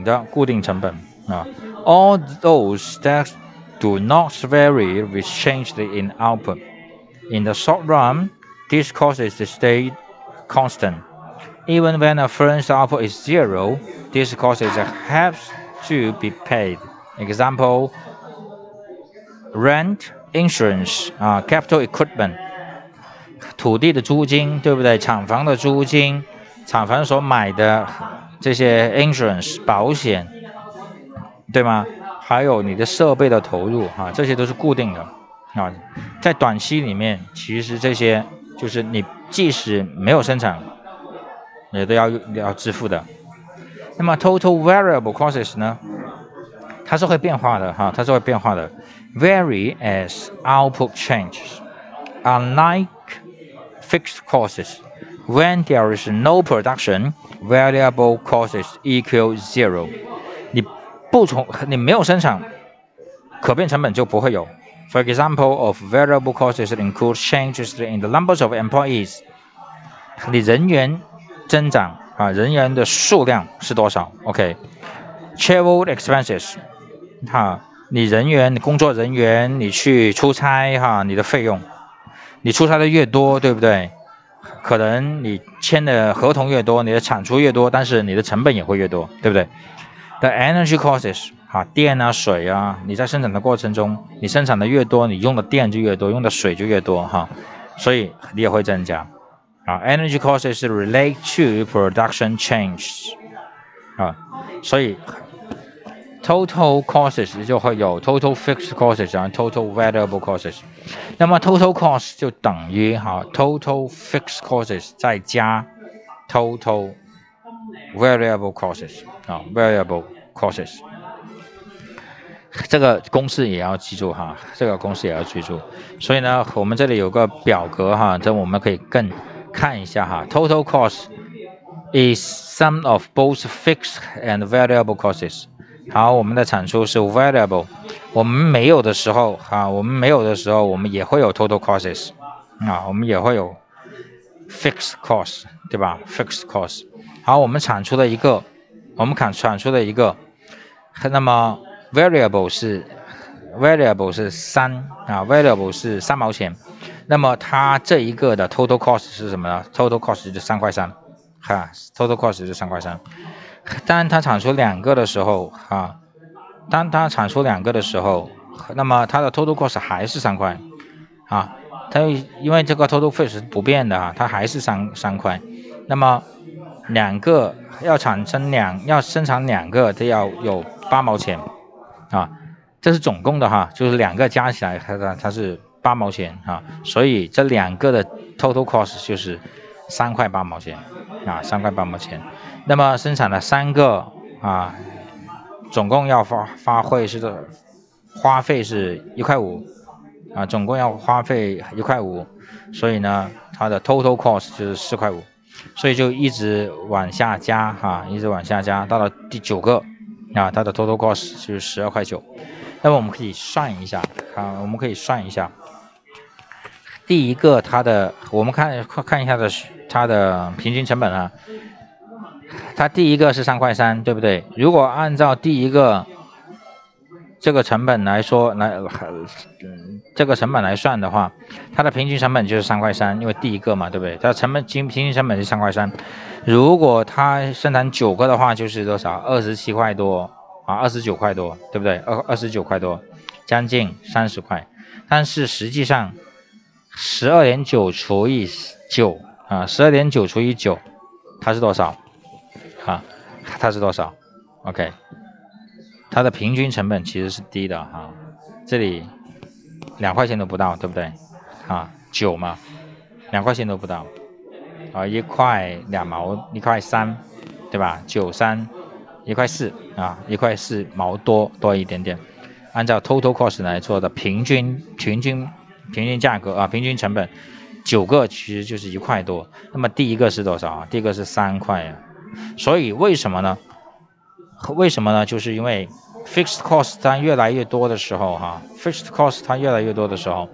等的固定成本啊。All those that do not vary with change in output. In the short run, these costs stay constant. Even when a firm's output is zero, these costs have to be paid. Example, rent, insurance, 啊，capital equipment，土地的租金，对不对？厂房的租金，厂房所买的 这些 insurance 保险，对吗？还有你的设备的投入，哈，这些都是固定的，啊，在短期里面，其实这些就是你即使没有生产，也都要要支付的。那么 total variable costs 呢？它是会变化的，哈，它是会变化的，vary as output changes. Unlike fixed costs, when there is no production, variable costs equal zero. 你不从你没有生产，可变成本就不会有。For example, of variable costs include changes in the numbers of employees. 你人员增长啊，人员的数量是多少？OK. Travel expenses. 哈，你人员、你工作人员，你去出差哈，你的费用，你出差的越多，对不对？可能你签的合同越多，你的产出越多，但是你的成本也会越多，对不对？The energy costs，哈，电啊、水啊，你在生产的过程中，你生产的越多，你用的电就越多，用的水就越多，哈，所以你也会增加。啊，energy costs relate to production change，啊，所以。Total costs 就会有 total fixed costs 然后 total variable costs。那么 total cost 就等于哈 total fixed costs 再加 total variable costs 啊 variable costs。这个公式也要记住哈，这个公式也要记住。所以呢，我们这里有个表格哈，这我们可以更看一下哈。Total cost is sum of both fixed and variable costs。好，我们的产出是 variable。我们没有的时候，啊，我们没有的时候，我们也会有 total costs，啊，我们也会有 fixed cost，对吧？fixed cost。好，我们产出的一个，我们产产出的一个，那么 variable 是 variable 是三啊，variable 是三毛钱。那么它这一个的 total cost 是什么呢？total cost 是三块三，哈，total cost 是三块三。当它产出两个的时候，啊，当它产出两个的时候，那么它的 total cost 还是三块，啊，它因为这个 total fee 是不变的啊，它还是三三块。那么两个要产生两要生产两个，都要有八毛钱，啊，这是总共的哈，就是两个加起来它它它是八毛钱啊，所以这两个的 total cost 就是三块八毛钱，啊，三块八毛钱。那么生产了三个啊，总共要发花费是的，花费是一块五啊，总共要花费一块五，所以呢，它的 total cost 就是四块五，所以就一直往下加哈，一直往下加，到了第九个啊，它的 total cost 就是十二块九。那么我们可以算一下啊，我们可以算一下，第一个它的，我们看看一下的是它的平均成本啊。它第一个是三块三，对不对？如果按照第一个这个成本来说，来，这个成本来算的话，它的平均成本就是三块三，因为第一个嘛，对不对？它成本均平均成本是三块三。如果它生产九个的话，就是多少？二十七块多啊，二十九块多，对不对？二二十九块多，将近三十块。但是实际上，十二点九除以九啊，十二点九除以九，它是多少？啊，它是多少？OK，它的平均成本其实是低的哈，这里两块钱都不到，对不对？啊，九嘛，两块钱都不到，啊，一块两毛，一块三，对吧？九三一块四啊，一块四毛多多一点点。按照 total cost 来做的平均平均平均价格啊，平均成本九个其实就是一块多。那么第一个是多少啊？第一个是三块呀。所以为什么呢？为什么呢？就是因为 fixed cost 它越来越多的时候，哈，fixed cost 它越来越多的时候，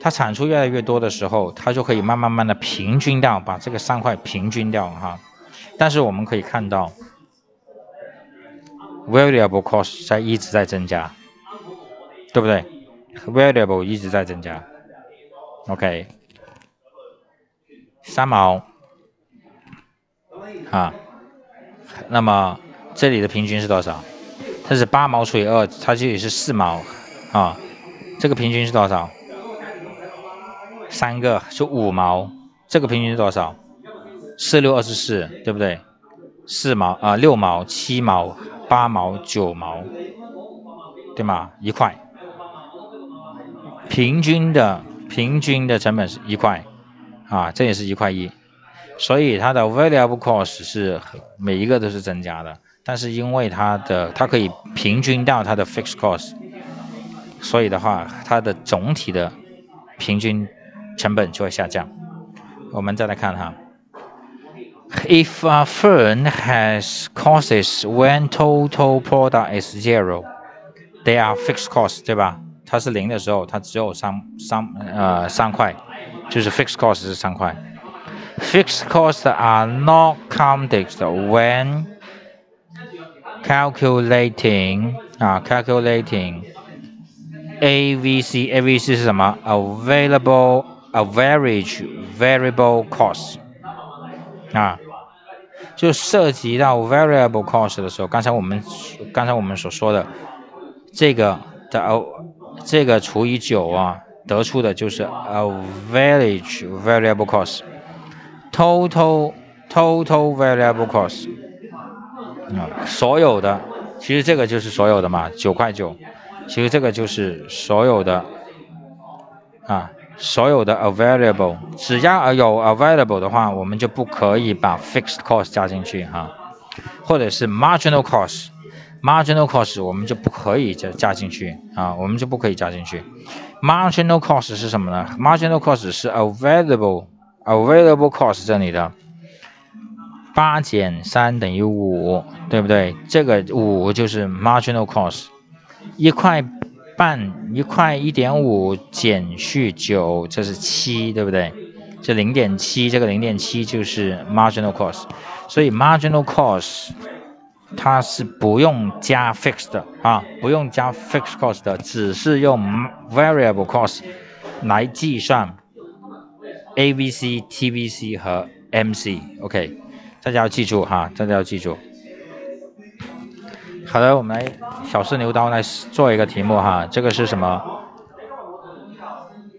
它产出越来越多的时候，它就可以慢慢慢的平均掉，把这个三块平均掉，哈。但是我们可以看到，variable cost 在一直在增加，对不对？variable 一直在增加，OK，三毛，啊，那么这里的平均是多少？它是八毛除以二，它这里是四毛，啊，这个平均是多少？三个是五毛，这个平均是多少？四六二十四，对不对？四毛啊，六毛、七毛、八毛、九毛，对吗？一块，平均的平均的成本是一块，啊，这也是一块一，所以它的 variable cost 是每一个都是增加的，但是因为它的它可以平均到它的 fixed cost，所以的话，它的总体的平均成本就会下降。我们再来看哈。If a firm has costs when total product is zero, they are fixed costs，对吧？它是零的时候，它只有三三呃三块，就是 fixed cost 是三块。Fixed costs are not counted when calculating 啊 calculating AVC AVC 是什么？Available average variable cost 啊。就涉及到 variable cost 的时候，刚才我们刚才我们所说的这个的哦， 这个除以九啊，得出的就是 average variable cost，total total variable cost 啊，所有的，其实这个就是所有的嘛，九块九，其实这个就是所有的啊。所有的 available，只要有 available 的话，我们就不可以把 fixed cost 加进去哈，或者是 marginal cost Marginal cost 我们就不可以加加进去啊，我们就不可以加进去。marginal cost 是什么呢？marginal cost 是 available available cost 这里的八减三等于五，对不对？这个五就是 marginal cost，一块。半一块一点五减去九，这是七，对不对？这零点七，这个零点七就是 marginal cost，所以 marginal cost 它是不用加 fixed 的啊，不用加 fixed cost 的，只是用 variable cost 来计算 AVC、TVC 和 MC，OK，大家要记住哈，大家要记住。好的，我们来小试牛刀来做一个题目哈，这个是什么？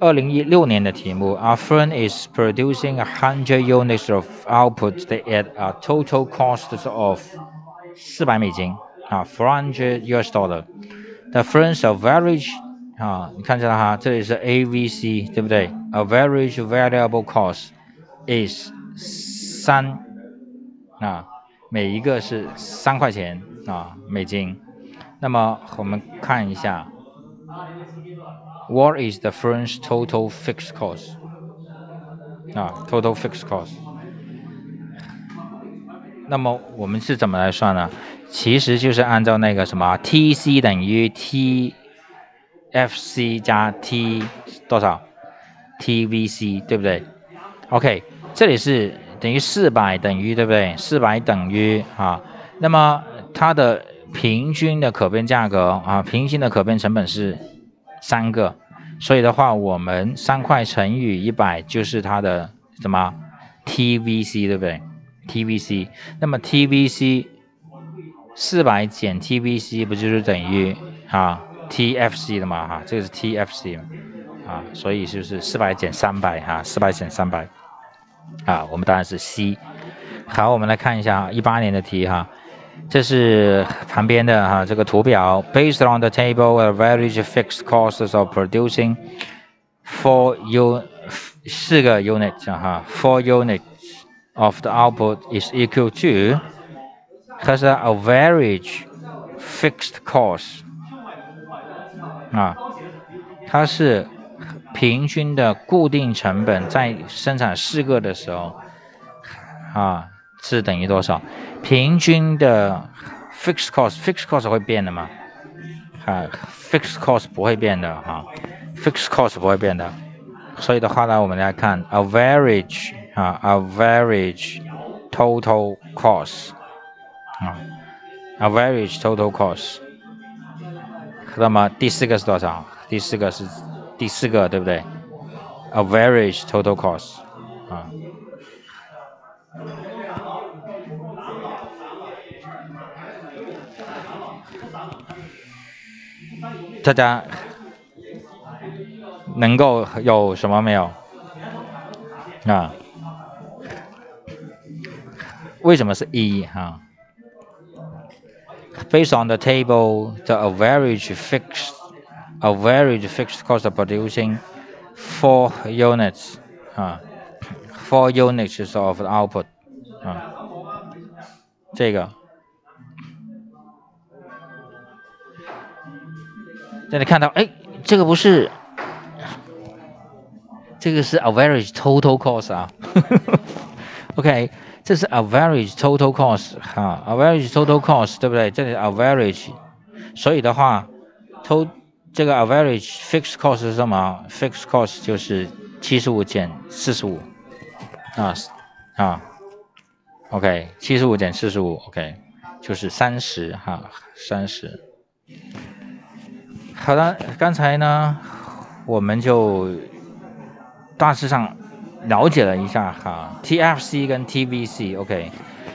二零一六年的题目。Our firm is producing a hundred units of output at a total cost of 四百美金啊，four hundred US dollar. The firm's average 啊，你看见了哈，这里是 AVC 对不对？Average variable cost is 三啊，每一个是三块钱。啊，美金。那么我们看一下，What is the firm's total fixed cost？啊，total fixed cost。 那么我们是怎么来算呢？其实就是按照那个什么，TC 等于 TFC 加 T 多少？TVC 对不对？OK，这里是等于四百等于对不对？四百等于啊，那么。它的平均的可变价格啊，平均的可变成本是三个，所以的话，我们三块乘以一百就是它的什么 TVC 对不对？TVC，那么 TVC 四百减 TVC 不就是等于啊 TFC 的嘛哈，这个是 TFC 啊，所以就是四百减三百哈，四百减三百啊，我们答案是 C。好，我们来看一下一八年的题哈。这是旁边的哈这个图表，based on the table average fixed costs of producing four u 四个 unit 哈，four unit of the output is equal to 它是 average fixed cost 啊，它是平均的固定成本在生产四个的时候啊。是等于多少？平均的 fixed cost，fixed cost 会变的吗？啊，fixed cost 不会变的哈，fixed cost 不会变的。所以的话呢，我们来看 average 啊，average total cost 啊 average total cost。那么第四个是多少？第四个是第四个，对不对？average total cost 啊。大家能够有什么没有？啊？ 为什么是一哈？Based on the table, the average fixed average fixed cost of producing four units 啊，four units of output 啊，这个。这里看到，哎，这个不是，这个是 average total cost 啊，OK， 这是 average total cost 哈，average total cost 对不对？这里 average，所以的话，to 这个 average fixed cost 是什么？fixed cost 就是七十五减四十五，啊啊，OK，七十五减四十五，OK，就是三十哈，三十。好的，刚才呢，我们就大致上了解了一下哈，TFC 跟 TVC，OK，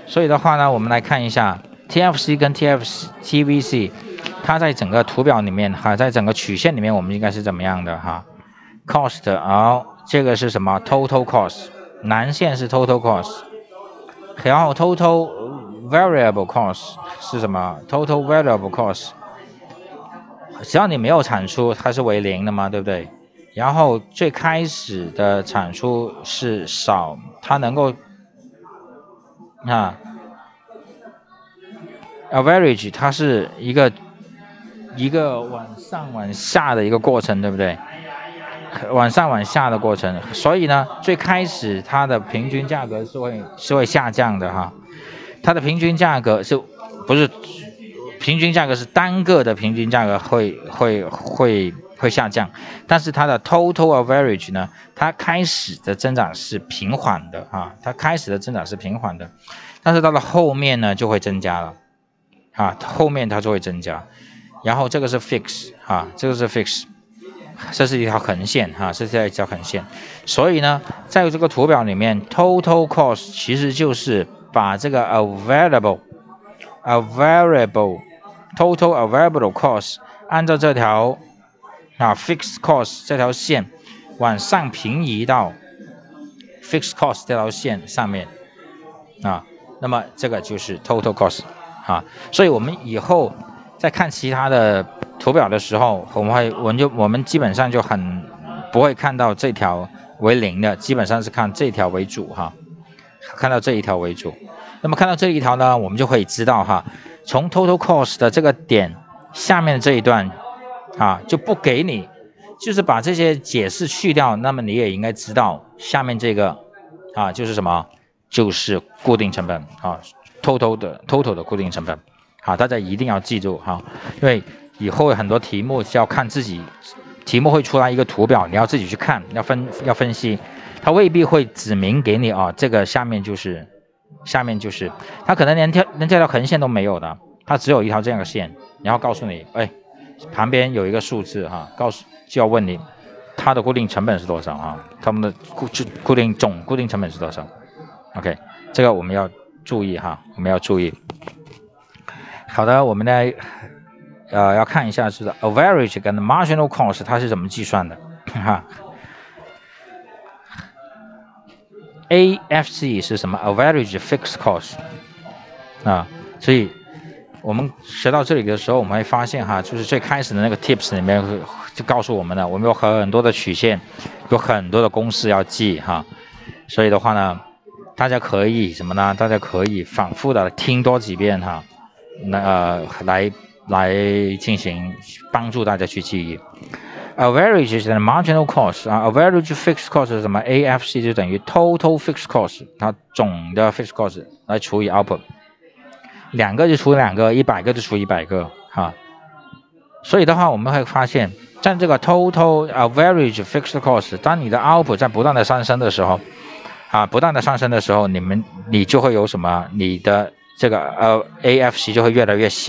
所以的话呢，我们来看一下 TFC 跟 TFC、TVC，它在整个图表里面哈，在整个曲线里面，我们应该是怎么样的哈？Cost，哦，这个是什么？Total cost，蓝线是 Total cost，然后 Total variable cost 是什么？Total variable cost。只要你没有产出，它是为零的嘛，对不对？然后最开始的产出是少，它能够啊，average 它是一个一个往上往下的一个过程，对不对？往上往下的过程，所以呢，最开始它的平均价格是会是会下降的哈，它的平均价格是不是？平均价格是单个的平均价格会会会会会下降，但是它的 total average 呢，它开始的增长是平缓的啊，它开始的增长是平缓的，但是到了后面呢就会增加了啊，后面它就会增加，然后这个是 fix 啊，这个是 fix，这是一条横线哈，这是一条横线，所以呢，在这个图表里面，total cost 其实就是把这个 available available Total available cost 按照这条啊 fixed cost 这条线往上平移到 fixed cost 这条线上面啊，那么这个就是 total cost 啊，所以我们以后在看其他的图表的时候，我们会我们就我们基本上就很不会看到这条为零的，基本上是看这条为主哈，看到这一条为主。那么看到这一条呢，我们就可以知道哈。从 total cost 的这个点下面这一段啊，就不给你，就是把这些解释去掉，那么你也应该知道下面这个啊就是什么，就是固定成本啊，total 的 total 的固定成本，好，大家一定要记住哈，因为以后很多题目是要看自己，题目会出来一个图表，你要自己去看，要分要分析，它未必会指明给你啊，这个下面就是。下面就是，它可能连条连这条横线都没有的，它只有一条这样的线，然后告诉你，哎，旁边有一个数字哈，告诉就要问你，它的固定成本是多少啊？他们的固就固定总固定成本是多少？OK，这个我们要注意哈，我们要注意。好的，我们呢，呃，要看一下是的 average 跟 marginal cost 它是怎么计算的 哈。AFC 是什么？Average Fixed Cost 啊，所以我们学到这里的时候，我们会发现哈，就是最开始的那个 Tips 里面就告诉我们了，我们有很多的曲线，有很多的公式要记哈，所以的话呢，大家可以什么呢？大家可以反复的听多几遍哈，那呃来来进行帮助大家去记忆。Average 是 marginal cost 啊，average fixed cost 什么？AFC 就等于 total fixed cost，它总的 fixed cost 来除以 output，两个就出两个，一百个就出一百个哈。所以的话，我们会发现，在这个 total average fixed cost，当你的 output 在不断的上升的时候，啊，不断的上升的时候，你们你就会有什么？你的这个呃 AFC 就会越来越小。